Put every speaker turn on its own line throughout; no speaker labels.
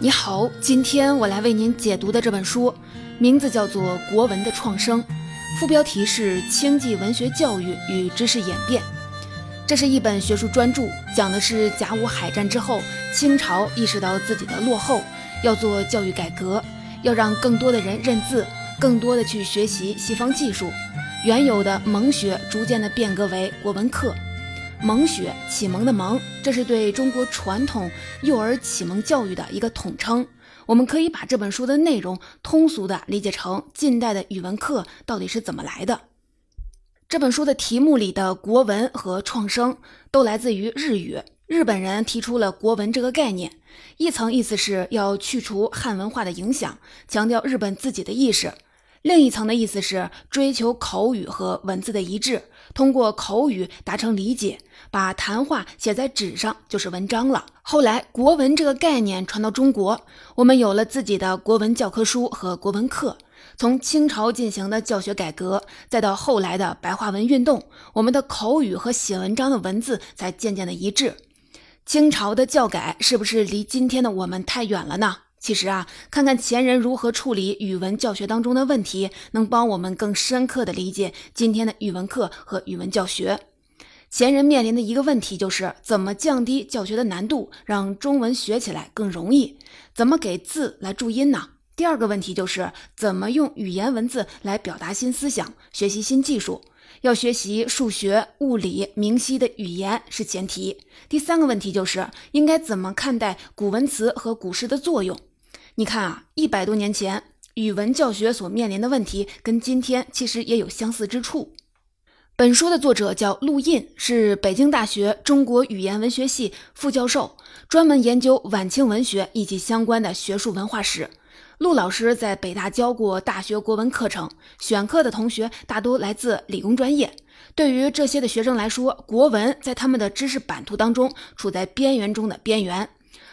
你好，今天我来为您解读的这本书，名字叫做《国文的创生》，副标题是《清济文学教育与知识演变》。这是一本学术专著，讲的是甲午海战之后，清朝意识到自己的落后，要做教育改革，要让更多的人认字，更多的去学习西方技术。原有的蒙学逐渐的变革为国文课。蒙学启蒙的蒙，这是对中国传统幼儿启蒙教育的一个统称。我们可以把这本书的内容通俗的理解成近代的语文课到底是怎么来的。这本书的题目里的国文和创生都来自于日语，日本人提出了国文这个概念，一层意思是要去除汉文化的影响，强调日本自己的意识。另一层的意思是追求口语和文字的一致，通过口语达成理解，把谈话写在纸上就是文章了。后来，国文这个概念传到中国，我们有了自己的国文教科书和国文课。从清朝进行的教学改革，再到后来的白话文运动，我们的口语和写文章的文字才渐渐的一致。清朝的教改是不是离今天的我们太远了呢？其实啊，看看前人如何处理语文教学当中的问题，能帮我们更深刻的理解今天的语文课和语文教学。前人面临的一个问题就是怎么降低教学的难度，让中文学起来更容易？怎么给字来注音呢？第二个问题就是怎么用语言文字来表达新思想、学习新技术？要学习数学、物理、明晰的语言是前提。第三个问题就是应该怎么看待古文词和古诗的作用？你看啊，一百多年前语文教学所面临的问题，跟今天其实也有相似之处。本书的作者叫陆印，是北京大学中国语言文学系副教授，专门研究晚清文学以及相关的学术文化史。陆老师在北大教过大学国文课程，选课的同学大多来自理工专业。对于这些的学生来说，国文在他们的知识版图当中处在边缘中的边缘。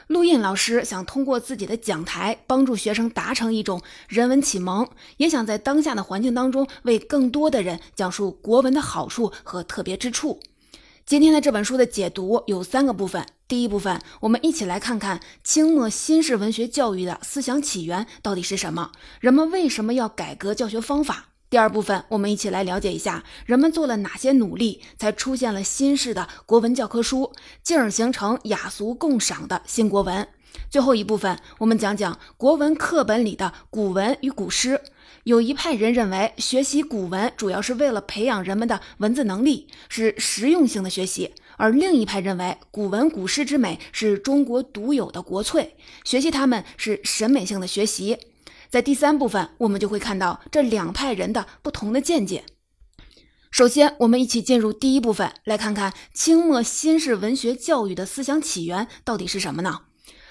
陆印老师想通过自己的讲台帮助学生达成一种人文启蒙，也想在当下的环境当中为更多的人讲述国文的好处和特别之处。今天的这本书的解读有三个部分，第一部分我们一起来看看清末新式文学教育的思想起源到底是什么，人们为什么要改革教学方法。第二部分，我们一起来了解一下人们做了哪些努力，才出现了新式的国文教科书，进而形成雅俗共赏的新国文。最后一部分，我们讲讲国文课本里的古文与古诗。有一派人认为，学习古文主要是为了培养人们的文字能力，是实用性的学习；而另一派认为，古文古诗之美是中国独有的国粹，学习它们是审美性的学习。在第三部分，我们就会看到这两派人的不同的见解。首先，我们一起进入第一部分，来看看清末新式文学教育的思想起源到底是什么呢？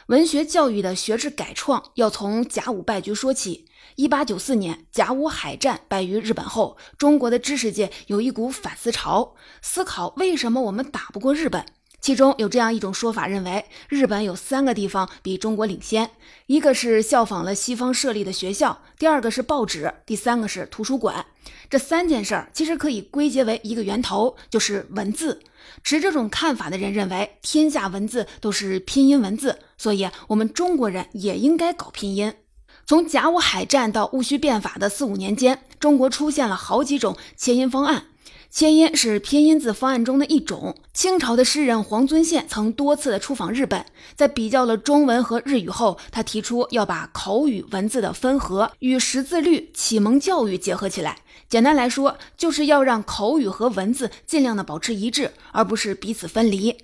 文学教育的学制改创要从甲午败局说起。一八九四年，甲午海战败于日本后，中国的知识界有一股反思潮，思考为什么我们打不过日本。其中有这样一种说法，认为日本有三个地方比中国领先：一个是效仿了西方设立的学校，第二个是报纸，第三个是图书馆。这三件事儿其实可以归结为一个源头，就是文字。持这种看法的人认为，天下文字都是拼音文字，所以我们中国人也应该搞拼音。从甲午海战到戊戌变法的四五年间，中国出现了好几种切音方案。切音是拼音字方案中的一种。清朝的诗人黄遵宪曾多次的出访日本，在比较了中文和日语后，他提出要把口语文字的分合与识字率启蒙教育结合起来。简单来说，就是要让口语和文字尽量的保持一致，而不是彼此分离。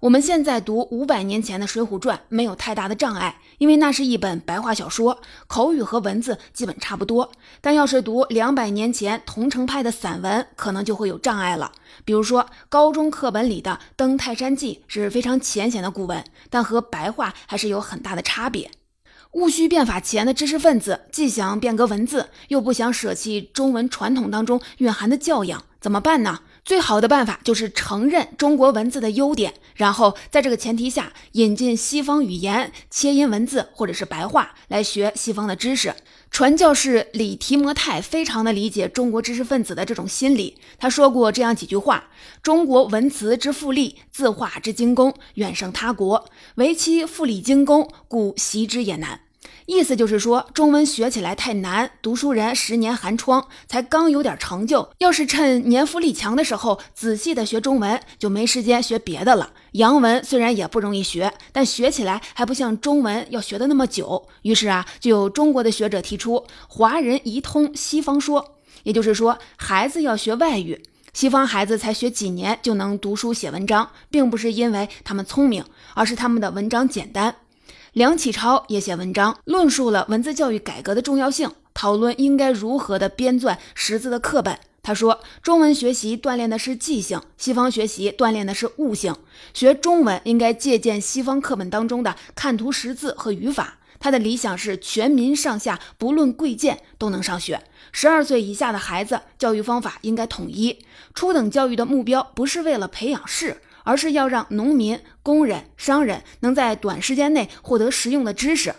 我们现在读五百年前的《水浒传》没有太大的障碍，因为那是一本白话小说，口语和文字基本差不多。但要是读两百年前桐城派的散文，可能就会有障碍了。比如说，高中课本里的《登泰山记》是非常浅显的古文，但和白话还是有很大的差别。戊戌变法前的知识分子既想变革文字，又不想舍弃中文传统当中蕴含的教养，怎么办呢？最好的办法就是承认中国文字的优点，然后在这个前提下引进西方语言、切音文字或者是白话来学西方的知识。传教士李提摩太非常的理解中国知识分子的这种心理。他说过这样几句话：“中国文辞之富丽，字画之精工，远胜他国。唯其富丽精工，故习之也难。”意思就是说，中文学起来太难，读书人十年寒窗才刚有点成就。要是趁年富力强的时候仔细的学中文，就没时间学别的了。洋文虽然也不容易学，但学起来还不像中文要学的那么久。于是啊，就有中国的学者提出“华人一通西方说”，也就是说，孩子要学外语，西方孩子才学几年就能读书写文章，并不是因为他们聪明，而是他们的文章简单。梁启超也写文章，论述了文字教育改革的重要性，讨论应该如何的编纂识字的课本。他说，中文学习锻炼的是记性，西方学习锻炼的是悟性。学中文应该借鉴西方课本当中的看图识字和语法。他的理想是全民上下不论贵贱都能上学。十二岁以下的孩子教育方法应该统一。初等教育的目标不是为了培养士。而是要让农民、工人、商人能在短时间内获得实用的知识。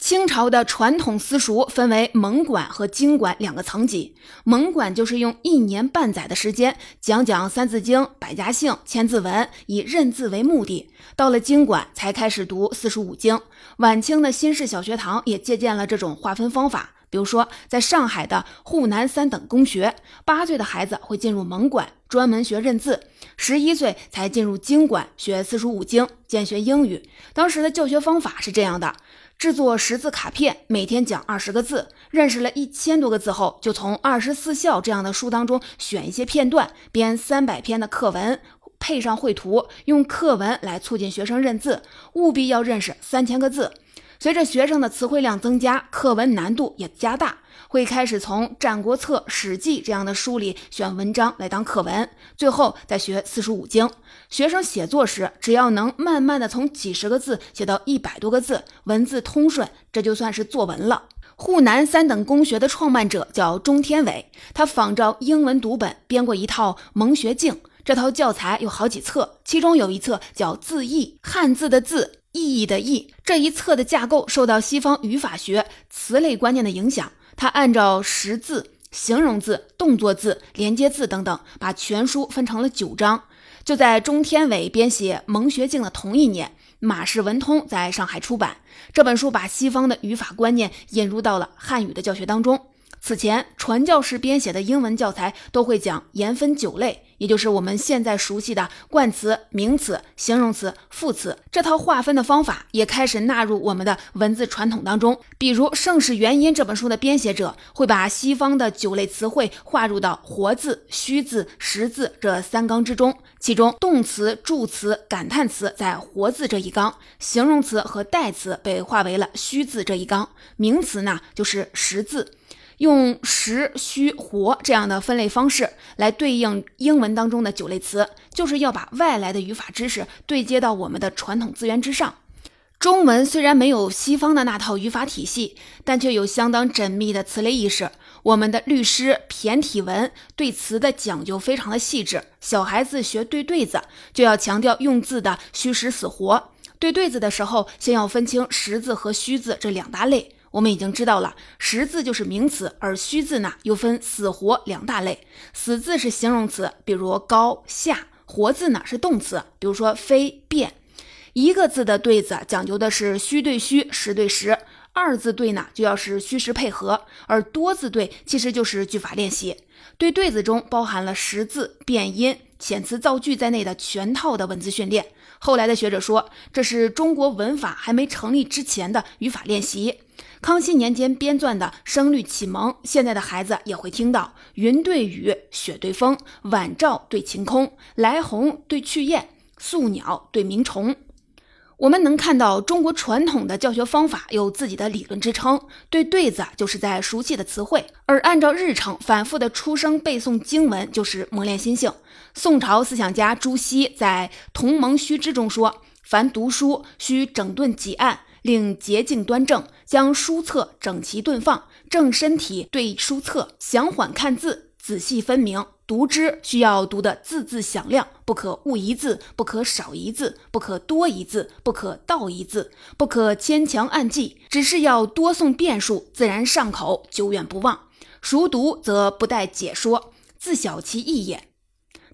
清朝的传统私塾分为蒙馆和经馆两个层级。蒙馆就是用一年半载的时间讲讲《三字经》《百家姓》《千字文》，以认字为目的。到了经馆才开始读四书五经。晚清的新式小学堂也借鉴了这种划分方法。比如说，在上海的沪南三等公学，八岁的孩子会进入蒙馆，专门学认字；十一岁才进入经馆，学四书五经，兼学英语。当时的教学方法是这样的：制作识字卡片，每天讲二十个字。认识了一千多个字后，就从《二十四孝》这样的书当中选一些片段，编三百篇的课文，配上绘图，用课文来促进学生认字，务必要认识三千个字。随着学生的词汇量增加，课文难度也加大，会开始从《战国策》《史记》这样的书里选文章来当课文，最后再学四书五经。学生写作时，只要能慢慢的从几十个字写到一百多个字，文字通顺，这就算是作文了。沪南三等公学的创办者叫钟天伟，他仿照英文读本编过一套《蒙学镜》，这套教材有好几册，其中有一册叫《字义》，汉字的字。意义的意这一册的架构受到西方语法学词类观念的影响，它按照识字、形容字、动作字、连接字等等，把全书分成了九章。就在钟天伟编写《蒙学镜》的同一年，马氏文通在上海出版这本书，把西方的语法观念引入到了汉语的教学当中。此前，传教士编写的英文教材都会讲言分九类。也就是我们现在熟悉的冠词、名词、形容词、副词这套划分的方法，也开始纳入我们的文字传统当中。比如《盛世元音》这本书的编写者，会把西方的九类词汇划入到活字、虚字、实字这三纲之中。其中，动词、助词、感叹词在活字这一纲，形容词和代词被划为了虚字这一纲，名词呢就是实字。用实、虚、活这样的分类方式来对应英文当中的九类词，就是要把外来的语法知识对接到我们的传统资源之上。中文虽然没有西方的那套语法体系，但却有相当缜密的词类意识。我们的律师、骈体文对词的讲究非常的细致。小孩子学对对子，就要强调用字的虚实死活。对对子的时候，先要分清实字和虚字这两大类。我们已经知道了，实字就是名词，而虚字呢又分死活两大类。死字是形容词，比如高下；活字呢是动词，比如说飞变。一个字的对子讲究的是虚对虚，实对实；二字对呢就要是虚实配合，而多字对其实就是句法练习。对对子中包含了实字、变音、遣词造句在内的全套的文字训练。后来的学者说，这是中国文法还没成立之前的语法练习。康熙年间编撰的《声律启蒙》，现在的孩子也会听到“云对雨，雪对风，晚照对晴空，来鸿对去雁，宿鸟对鸣虫”。我们能看到中国传统的教学方法有自己的理论支撑。对对子就是在熟悉的词汇，而按照日程反复的出声背诵经文，就是磨练心性。宋朝思想家朱熹在《同盟须知》中说：“凡读书，须整顿己案。”令洁净端正，将书册整齐顿放，正身体对书册，详缓看字，仔细分明，读之需要读得字字响亮，不可误一字，不可少一字，不可多一字，不可倒一字，不可牵强暗记，只是要多诵遍数，自然上口，久远不忘。熟读则不待解说，自晓其意也。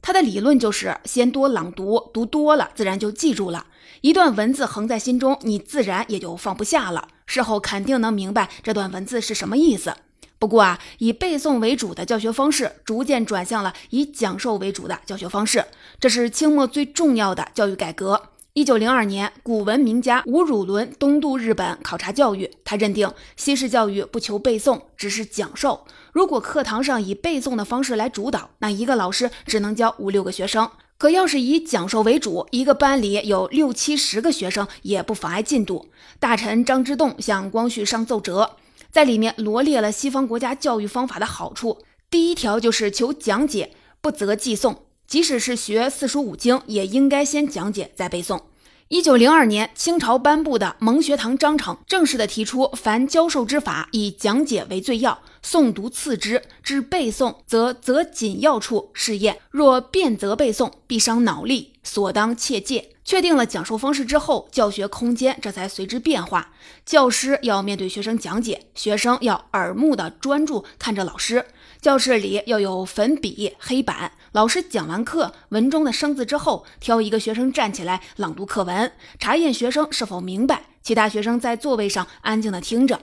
他的理论就是先多朗读，读多了自然就记住了。一段文字横在心中，你自然也就放不下了，事后肯定能明白这段文字是什么意思。不过啊，以背诵为主的教学方式逐渐转向了以讲授为主的教学方式，这是清末最重要的教育改革。一九零二年，古文名家吴汝伦东渡日本考察教育，他认定西式教育不求背诵，只是讲授。如果课堂上以背诵的方式来主导，那一个老师只能教五六个学生；可要是以讲授为主，一个班里有六七十个学生也不妨碍进度。大臣张之洞向光绪上奏折。在里面罗列了西方国家教育方法的好处。第一条就是求讲解，不择寄送。即使是学四书五经，也应该先讲解再背诵。一九零二年，清朝颁布的《蒙学堂章程》正式的提出，凡教授之法，以讲解为最要，诵读次之。至背诵，则择紧要处试验。若变则背诵，必伤脑力，所当切戒。确定了讲授方式之后，教学空间这才随之变化。教师要面对学生讲解，学生要耳目的专注看着老师。教室里要有粉笔、黑板。老师讲完课文中的生字之后，挑一个学生站起来朗读课文，查验学生是否明白。其他学生在座位上安静的听着。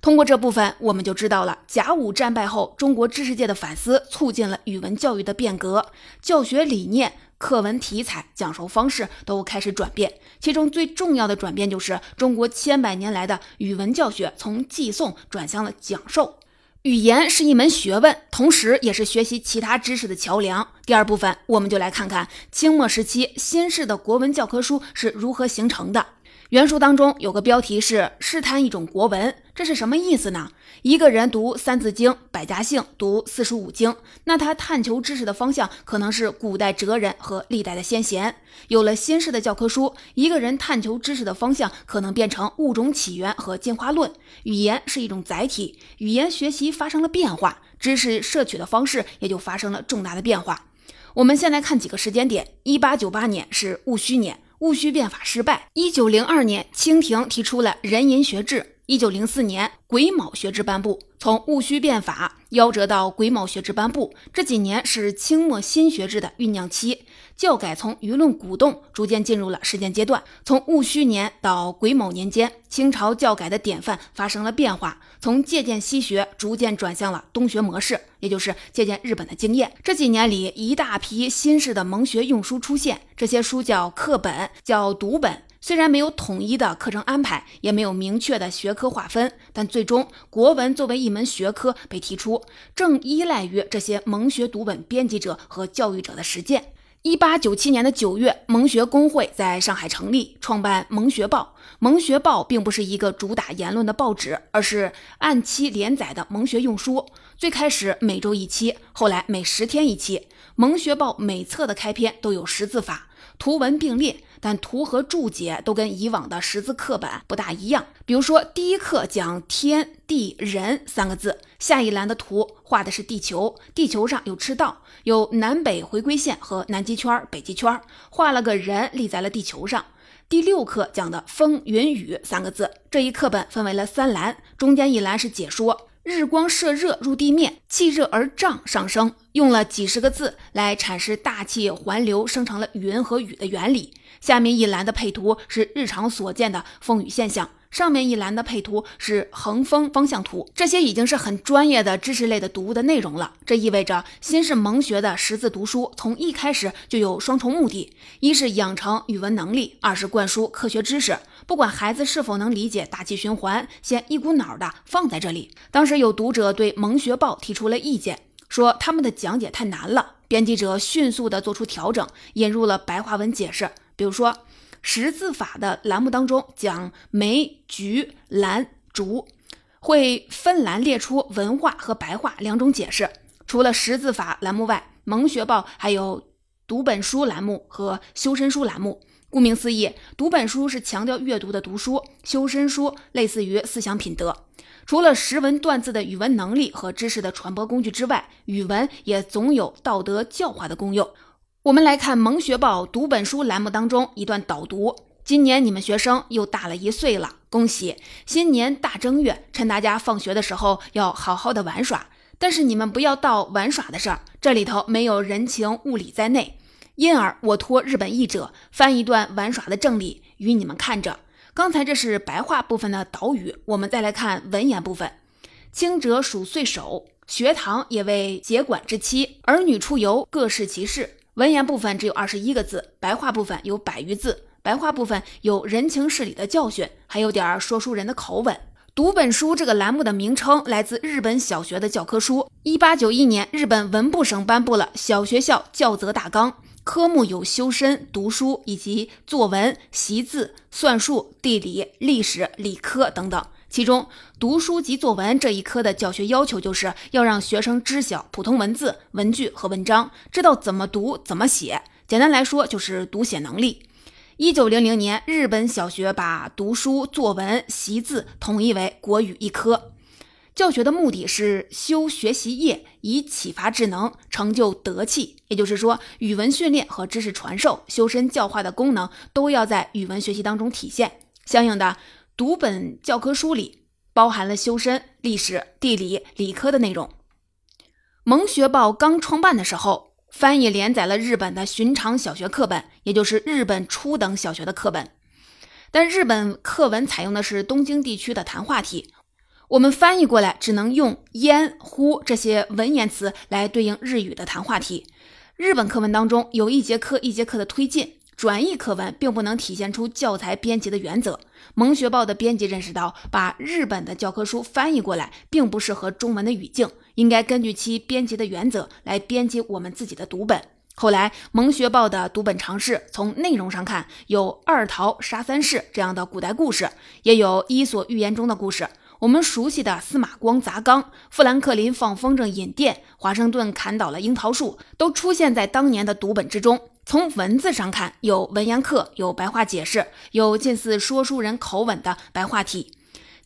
通过这部分，我们就知道了甲午战败后中国知识界的反思，促进了语文教育的变革，教学理念。课文题材、讲授方式都开始转变，其中最重要的转变就是中国千百年来的语文教学从记诵转向了讲授。语言是一门学问，同时也是学习其他知识的桥梁。第二部分，我们就来看看清末时期新式的国文教科书是如何形成的。原书当中有个标题是试探一种国文，这是什么意思呢？一个人读《三字经》《百家姓》读四书五经，那他探求知识的方向可能是古代哲人和历代的先贤。有了新式的教科书，一个人探求知识的方向可能变成物种起源和进化论。语言是一种载体，语言学习发生了变化，知识摄取的方式也就发生了重大的变化。我们先来看几个时间点：一八九八年是戊戌年。戊戌变法失败。一九零二年，清廷提出了壬寅学制。一九零四年，癸卯学制颁布。从戊戌变法夭折到癸卯学制颁布，这几年是清末新学制的酝酿期。教改从舆论鼓动逐渐进入了实践阶段。从戊戌年到癸卯年间，清朝教改的典范发生了变化，从借鉴西学逐渐转向了东学模式，也就是借鉴日本的经验。这几年里，一大批新式的蒙学用书出现，这些书叫课本，叫读本。虽然没有统一的课程安排，也没有明确的学科划分，但最终国文作为一门学科被提出，正依赖于这些蒙学读本编辑者和教育者的实践。一八九七年的九月，蒙学工会在上海成立，创办《蒙学报》。《蒙学报》并不是一个主打言论的报纸，而是按期连载的蒙学用书。最开始每周一期，后来每十天一期。《蒙学报》每册的开篇都有识字法，图文并列。但图和注解都跟以往的识字课本不大一样。比如说，第一课讲天地人三个字，下一栏的图画的是地球，地球上有赤道，有南北回归线和南极圈、北极圈，画了个人立在了地球上。第六课讲的风云雨三个字，这一课本分为了三栏，中间一栏是解说，日光射热入地面，气热而胀上升，用了几十个字来阐释大气环流生成了云和雨的原理。下面一栏的配图是日常所见的风雨现象，上面一栏的配图是横风方向图。这些已经是很专业的知识类的读物的内容了。这意味着新式蒙学的识字读书从一开始就有双重目的：一是养成语文能力，二是灌输科学知识。不管孩子是否能理解大气循环，先一股脑的放在这里。当时有读者对《蒙学报》提出了意见，说他们的讲解太难了。编辑者迅速地做出调整，引入了白话文解释。比如说，识字法的栏目当中讲梅、菊、兰、竹，会分栏列出文化和白话两种解释。除了识字法栏目外，蒙学报还有读本书栏目和修身书栏目。顾名思义，读本书是强调阅读的读书，修身书类似于思想品德。除了识文断字的语文能力和知识的传播工具之外，语文也总有道德教化的功用。我们来看《蒙学报》读本书栏目当中一段导读：今年你们学生又大了一岁了，恭喜！新年大正月，趁大家放学的时候要好好的玩耍，但是你们不要到玩耍的事儿，这里头没有人情物理在内。因而，我托日本译者翻一段玩耍的正理与你们看着。刚才这是白话部分的导语，我们再来看文言部分。轻者数岁首，学堂也为节管之期，儿女出游各适其事。文言部分只有二十一个字，白话部分有百余字。白话部分有人情事理的教训，还有点儿说书人的口吻。读本书这个栏目的名称来自日本小学的教科书。一八九一年，日本文部省颁布了小学校教则大纲。科目有修身、读书以及作文、习字、算术、地理、历史、理科等等。其中，读书及作文这一科的教学要求就是要让学生知晓普通文字、文句和文章，知道怎么读、怎么写。简单来说，就是读写能力。一九零零年，日本小学把读书、作文、习字统一为国语一科。教学的目的是修学习业，以启发智能，成就德气。也就是说，语文训练和知识传授、修身教化的功能都要在语文学习当中体现。相应的，读本教科书里包含了修身、历史、地理、理科的内容。蒙学报刚创办的时候，翻译连载了日本的寻常小学课本，也就是日本初等小学的课本。但日本课文采用的是东京地区的谈话体。我们翻译过来只能用“焉”“乎”这些文言词来对应日语的谈话体。日本课文当中有一节课一节课的推进，转译课文并不能体现出教材编辑的原则。蒙学报的编辑认识到，把日本的教科书翻译过来并不适合中文的语境，应该根据其编辑的原则来编辑我们自己的读本。后来，蒙学报的读本尝试从内容上看，有二桃杀三士这样的古代故事，也有伊索寓言中的故事。我们熟悉的司马光砸缸、富兰克林放风筝引电、华盛顿砍倒了樱桃树，都出现在当年的读本之中。从文字上看，有文言课，有白话解释，有近似说书人口吻的白话体。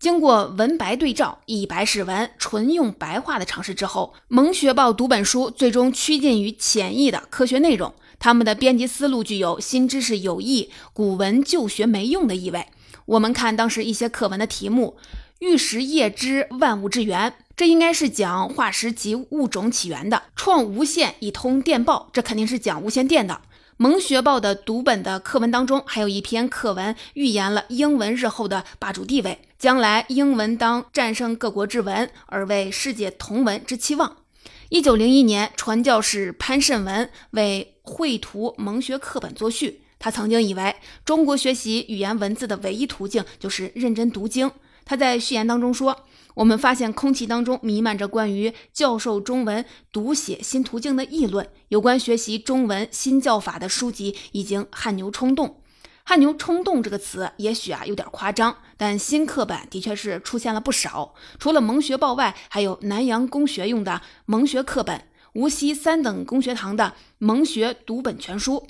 经过文白对照、以白示文、纯用白话的尝试之后，蒙学报读本书最终趋近于浅易的科学内容。他们的编辑思路具有新知识有益、古文旧学没用的意味。我们看当时一些课文的题目。玉石叶之万物之源，这应该是讲化石及物种起源的；创无线以通电报，这肯定是讲无线电的。蒙学报的读本的课文当中，还有一篇课文预言了英文日后的霸主地位，将来英文当战胜各国之文，而为世界同文之期望。一九零一年，传教士潘慎文为绘图蒙学课本作序，他曾经以为中国学习语言文字的唯一途径就是认真读经。他在序言当中说：“我们发现空气当中弥漫着关于教授中文读写新途径的议论，有关学习中文新教法的书籍已经汗牛充栋。汗牛充栋这个词也许啊有点夸张，但新课本的确是出现了不少。除了蒙学报外，还有南洋公学用的蒙学课本，无锡三等公学堂的蒙学读本全书。”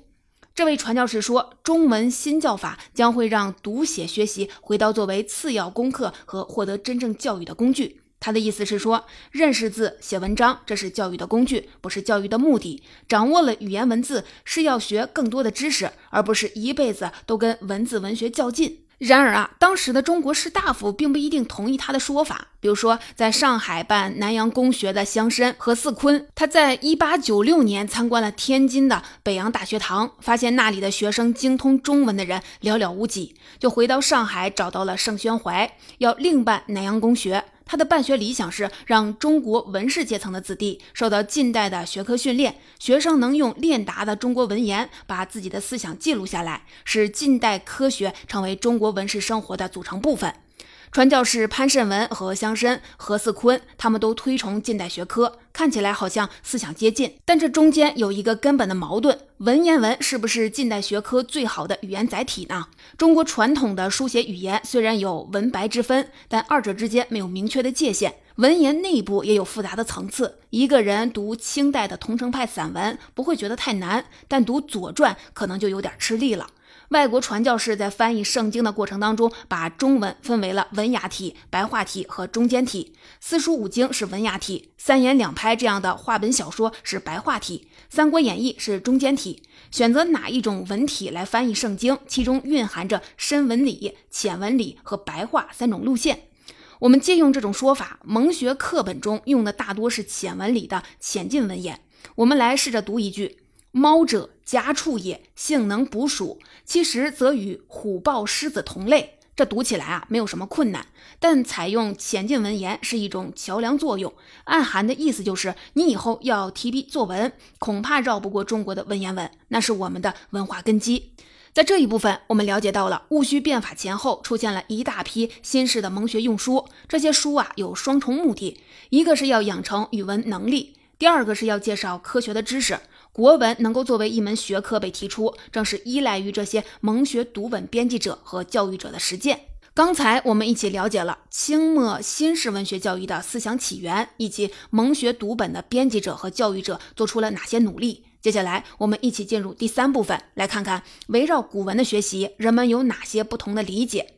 这位传教士说：“中文新教法将会让读写学习回到作为次要功课和获得真正教育的工具。”他的意思是说，认识字、写文章，这是教育的工具，不是教育的目的。掌握了语言文字，是要学更多的知识，而不是一辈子都跟文字文学较劲。然而啊，当时的中国士大夫并不一定同意他的说法。比如说，在上海办南洋公学的乡绅何四坤，他在一八九六年参观了天津的北洋大学堂，发现那里的学生精通中文的人寥寥无几，就回到上海找到了盛宣怀，要另办南洋公学。他的办学理想是让中国文士阶层的子弟受到近代的学科训练，学生能用练达的中国文言把自己的思想记录下来，使近代科学成为中国文士生活的组成部分。传教士潘慎文和乡绅何四坤，他们都推崇近代学科，看起来好像思想接近，但这中间有一个根本的矛盾：文言文是不是近代学科最好的语言载体呢？中国传统的书写语言虽然有文白之分，但二者之间没有明确的界限，文言内部也有复杂的层次。一个人读清代的桐城派散文不会觉得太难，但读《左传》可能就有点吃力了。外国传教士在翻译圣经的过程当中，把中文分为了文雅体、白话体和中间体。四书五经是文雅体，三言两拍这样的话本小说是白话体，三国演义是中间体。选择哪一种文体来翻译圣经，其中蕴含着深文理、浅文理和白话三种路线。我们借用这种说法，蒙学课本中用的大多是浅文理的浅近文言。我们来试着读一句。猫者，家畜也，性能捕鼠，其实则与虎豹狮子同类。这读起来啊，没有什么困难。但采用浅近文言是一种桥梁作用，暗含的意思就是，你以后要提笔作文，恐怕绕不过中国的文言文，那是我们的文化根基。在这一部分，我们了解到了戊戌变法前后出现了一大批新式的蒙学用书，这些书啊有双重目的，一个是要养成语文能力，第二个是要介绍科学的知识。国文能够作为一门学科被提出，正是依赖于这些蒙学读本编辑者和教育者的实践。刚才我们一起了解了清末新式文学教育的思想起源，以及蒙学读本的编辑者和教育者做出了哪些努力。接下来，我们一起进入第三部分，来看看围绕古文的学习，人们有哪些不同的理解。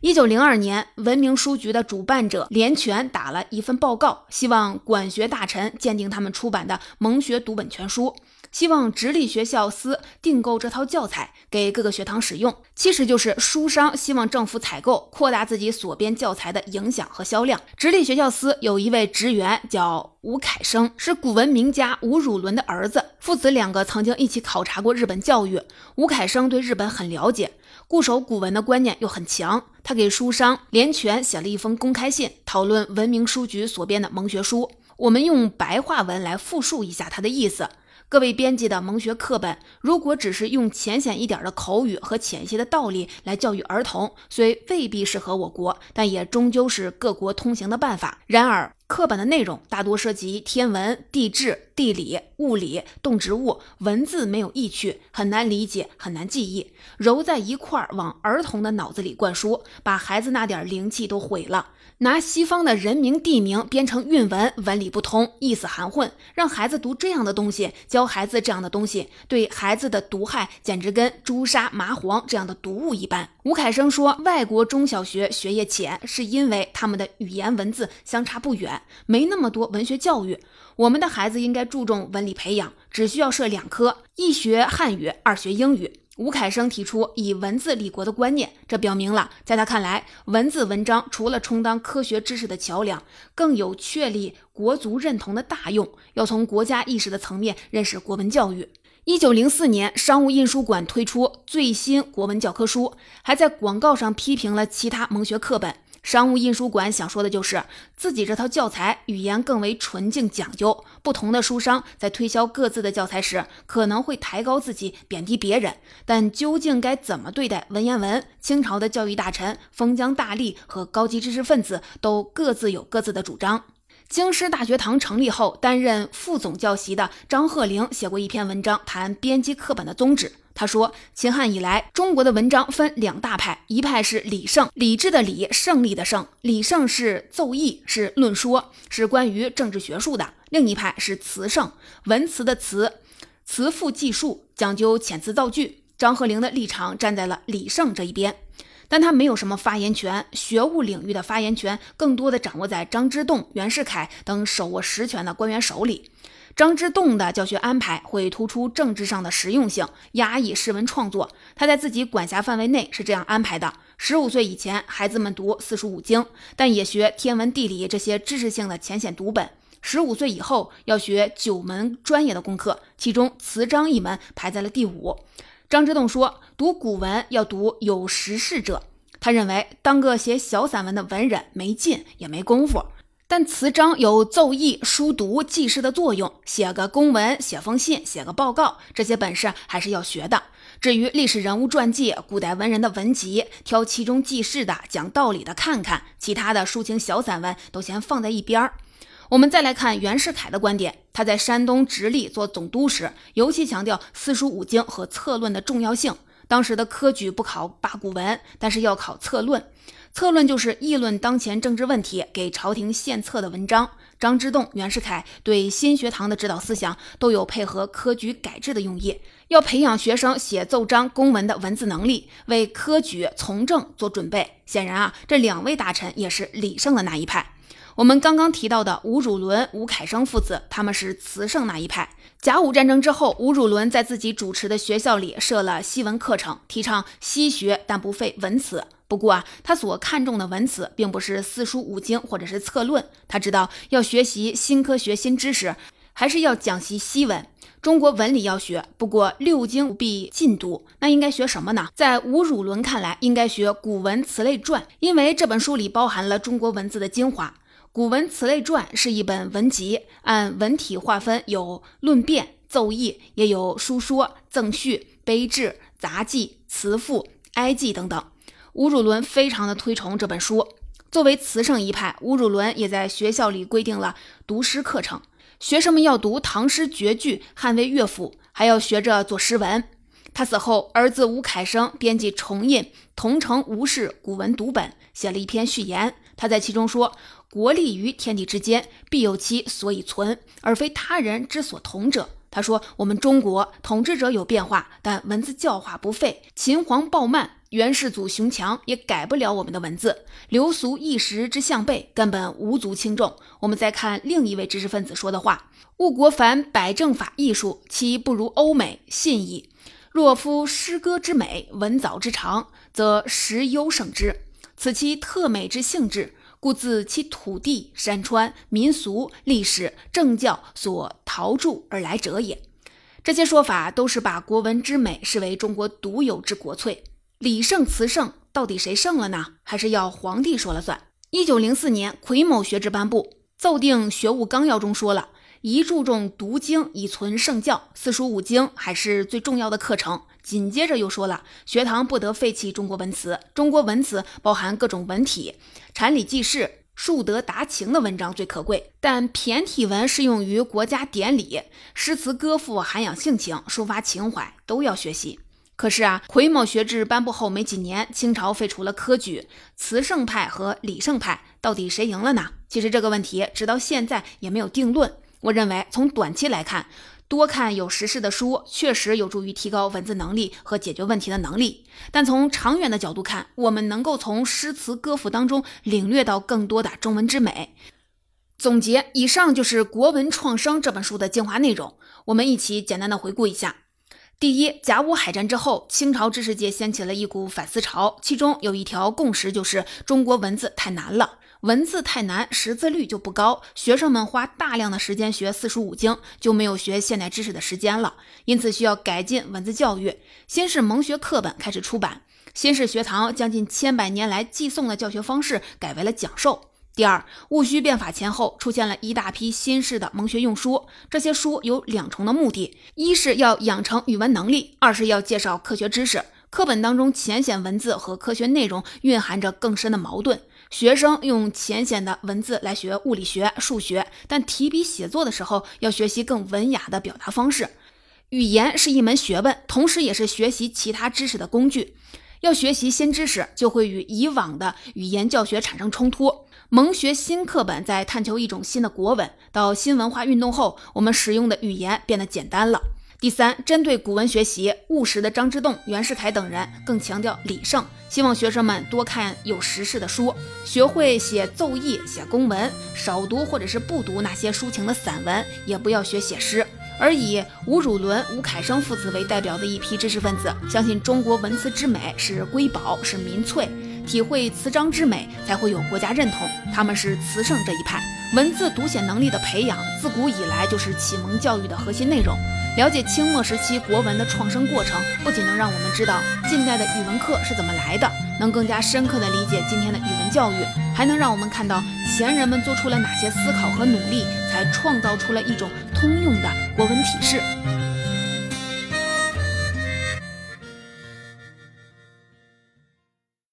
一九零二年，文明书局的主办者连泉打了一份报告，希望管学大臣鉴定他们出版的蒙学读本全书。希望直隶学校司订购这套教材给各个学堂使用，其实就是书商希望政府采购，扩大自己所编教材的影响和销量。直隶学校司有一位职员叫吴凯生，是古文名家吴汝伦的儿子，父子两个曾经一起考察过日本教育。吴凯生对日本很了解，固守古文的观念又很强。他给书商连泉写了一封公开信，讨论文明书局所编的蒙学书。我们用白话文来复述一下他的意思。各位编辑的蒙学课本，如果只是用浅显一点的口语和浅些的道理来教育儿童，虽未必适合我国，但也终究是各国通行的办法。然而，课本的内容大多涉及天文、地质、地理、物理、动植物，文字没有意趣，很难理解，很难记忆，揉在一块儿往儿童的脑子里灌输，把孩子那点灵气都毁了。拿西方的人名地名编成韵文，文理不通，意思含混，让孩子读这样的东西，教孩子这样的东西，对孩子的毒害简直跟朱砂、麻黄这样的毒物一般。吴凯生说，外国中小学学业浅，是因为他们的语言文字相差不远，没那么多文学教育。我们的孩子应该注重文理培养，只需要设两科，一学汉语，二学英语。吴凯生提出以文字立国的观念，这表明了在他看来，文字文章除了充当科学知识的桥梁，更有确立国族认同的大用。要从国家意识的层面认识国文教育。一九零四年，商务印书馆推出最新国文教科书，还在广告上批评了其他蒙学课本。商务印书馆想说的就是自己这套教材语言更为纯净讲究。不同的书商在推销各自的教材时，可能会抬高自己，贬低别人。但究竟该怎么对待文言文？清朝的教育大臣封疆大吏和高级知识分子都各自有各自的主张。京师大学堂成立后，担任副总教习的张鹤龄写过一篇文章，谈编辑课本的宗旨。他说，秦汉以来，中国的文章分两大派，一派是理胜，理智的理，胜利的胜。理胜是奏议，是论说，是关于政治学术的；另一派是辞胜，文辞的辞，辞赋记述，讲究遣词造句。张鹤龄的立场站在了理胜这一边，但他没有什么发言权，学务领域的发言权更多的掌握在张之洞、袁世凯等手握实权的官员手里。张之洞的教学安排会突出政治上的实用性，压抑诗文创作。他在自己管辖范围内是这样安排的：十五岁以前，孩子们读四书五经，但也学天文地理这些知识性的浅显读本；十五岁以后，要学九门专业的功课，其中词章一门排在了第五。张之洞说，读古文要读有识事者。他认为，当个写小散文的文人没劲，也没功夫。但词章有奏议、书读、记事的作用，写个公文、写封信、写个报告，这些本事还是要学的。至于历史人物传记、古代文人的文集，挑其中记事的、讲道理的看看，其他的抒情小散文都先放在一边儿。我们再来看袁世凯的观点，他在山东直隶做总督时，尤其强调四书五经和策论的重要性。当时的科举不考八股文，但是要考策论。策论就是议论当前政治问题、给朝廷献策的文章。张之洞、袁世凯对新学堂的指导思想都有配合科举改制的用意，要培养学生写奏章、公文的文字能力，为科举从政做准备。显然啊，这两位大臣也是李胜的那一派。我们刚刚提到的吴汝伦、吴凯生父子，他们是慈圣那一派。甲午战争之后，吴汝伦在自己主持的学校里设了西文课程，提倡西学，但不废文辞。不过啊，他所看重的文辞，并不是四书五经或者是策论。他知道要学习新科学、新知识，还是要讲习西文。中国文理要学，不过六经必尽读。那应该学什么呢？在吴汝伦看来，应该学《古文词类传》，因为这本书里包含了中国文字的精华。《古文词类传》是一本文集，按文体划分，有论辩、奏议，也有书说、赠序、碑志、杂记、词赋、哀记等等。吴汝伦非常的推崇这本书。作为慈圣一派，吴汝伦也在学校里规定了读诗课程，学生们要读唐诗绝句、捍卫乐府，还要学着做诗文。他死后，儿子吴凯生编辑重印《同城吴氏古文读本》，写了一篇序言。他在其中说：“国立于天地之间，必有其所以存，而非他人之所同者。”他说：“我们中国统治者有变化，但文字教化不废。秦皇暴慢，元世祖雄强，也改不了我们的文字。流俗一时之向背，根本无足轻重。”我们再看另一位知识分子说的话：“误国凡百政法艺术，其不如欧美信矣。若夫诗歌之美，文藻之长，则实优胜之。此其特美之性质。”故自其土地、山川、民俗、历史、政教所陶铸而来者也。这些说法都是把国文之美视为中国独有之国粹。礼胜、慈圣，到底谁胜了呢？还是要皇帝说了算？一九零四年，癸卯学制颁布，奏定学务纲要中说了。宜注重读经以存圣教，四书五经还是最重要的课程。紧接着又说了，学堂不得废弃中国文辞。中国文辞包含各种文体，禅理记事、述德达情的文章最可贵，但骈体文适用于国家典礼，诗词歌赋涵养性情、抒发情怀，都要学习。可是啊，癸卯学制颁布后没几年，清朝废除了科举，慈圣派和礼圣派到底谁赢了呢？其实这个问题直到现在也没有定论。我认为，从短期来看，多看有时事的书确实有助于提高文字能力和解决问题的能力。但从长远的角度看，我们能够从诗词歌赋当中领略到更多的中文之美。总结以上就是《国文创生》这本书的精华内容。我们一起简单的回顾一下：第一，甲午海战之后，清朝知识界掀起了一股反思潮，其中有一条共识就是中国文字太难了。文字太难，识字率就不高，学生们花大量的时间学四书五经，就没有学现代知识的时间了。因此需要改进文字教育。新式蒙学课本开始出版，新式学堂将近千百年来寄送的教学方式改为了讲授。第二，戊戌变法前后出现了一大批新式的蒙学用书，这些书有两重的目的：一是要养成语文能力，二是要介绍科学知识。课本当中浅显文字和科学内容蕴含着更深的矛盾。学生用浅显的文字来学物理学、数学，但提笔写作的时候要学习更文雅的表达方式。语言是一门学问，同时也是学习其他知识的工具。要学习新知识，就会与以往的语言教学产生冲突。蒙学新课本在探求一种新的国文。到新文化运动后，我们使用的语言变得简单了。第三，针对古文学习务实的张之洞、袁世凯等人更强调理胜，希望学生们多看有时事的书，学会写奏议、写公文，少读或者是不读那些抒情的散文，也不要学写诗。而以吴汝伦、吴凯生父子为代表的一批知识分子，相信中国文辞之美是瑰宝，是民粹，体会词章之美才会有国家认同。他们是词圣这一派，文字读写能力的培养，自古以来就是启蒙教育的核心内容。了解清末时期国文的创生过程，不仅能让我们知道近代的语文课是怎么来的，能更加深刻地理解今天的语文教育，还能让我们看到前人们做出了哪些思考和努力，才创造出了一种通用的国文体式。